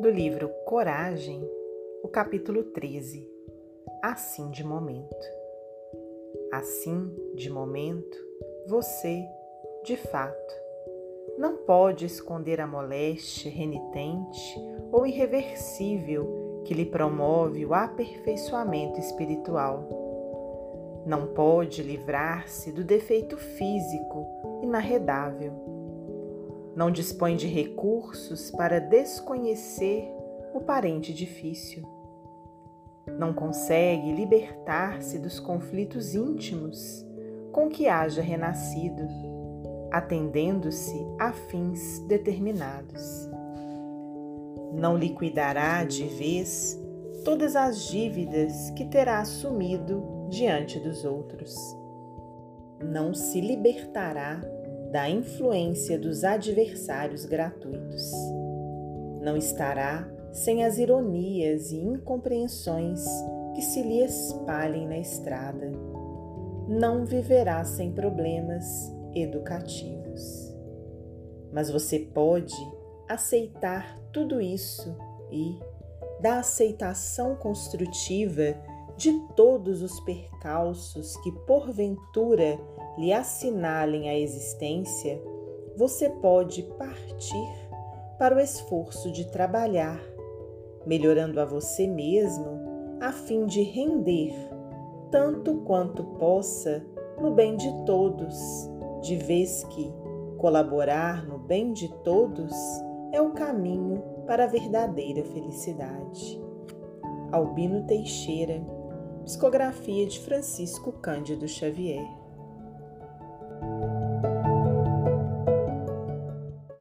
do livro Coragem, o capítulo 13. Assim de momento. Assim de momento, você, de fato, não pode esconder a moléstia renitente ou irreversível que lhe promove o aperfeiçoamento espiritual. Não pode livrar-se do defeito físico inarredável não dispõe de recursos para desconhecer o parente difícil. Não consegue libertar-se dos conflitos íntimos com que haja renascido, atendendo-se a fins determinados. Não liquidará de vez todas as dívidas que terá assumido diante dos outros. Não se libertará da influência dos adversários gratuitos. Não estará sem as ironias e incompreensões que se lhe espalhem na estrada. Não viverá sem problemas educativos. Mas você pode aceitar tudo isso e, da aceitação construtiva de todos os percalços que porventura lhe assinalem a existência, você pode partir para o esforço de trabalhar, melhorando a você mesmo a fim de render tanto quanto possa no bem de todos, de vez que colaborar no bem de todos é o caminho para a verdadeira felicidade. Albino Teixeira, psicografia de Francisco Cândido Xavier.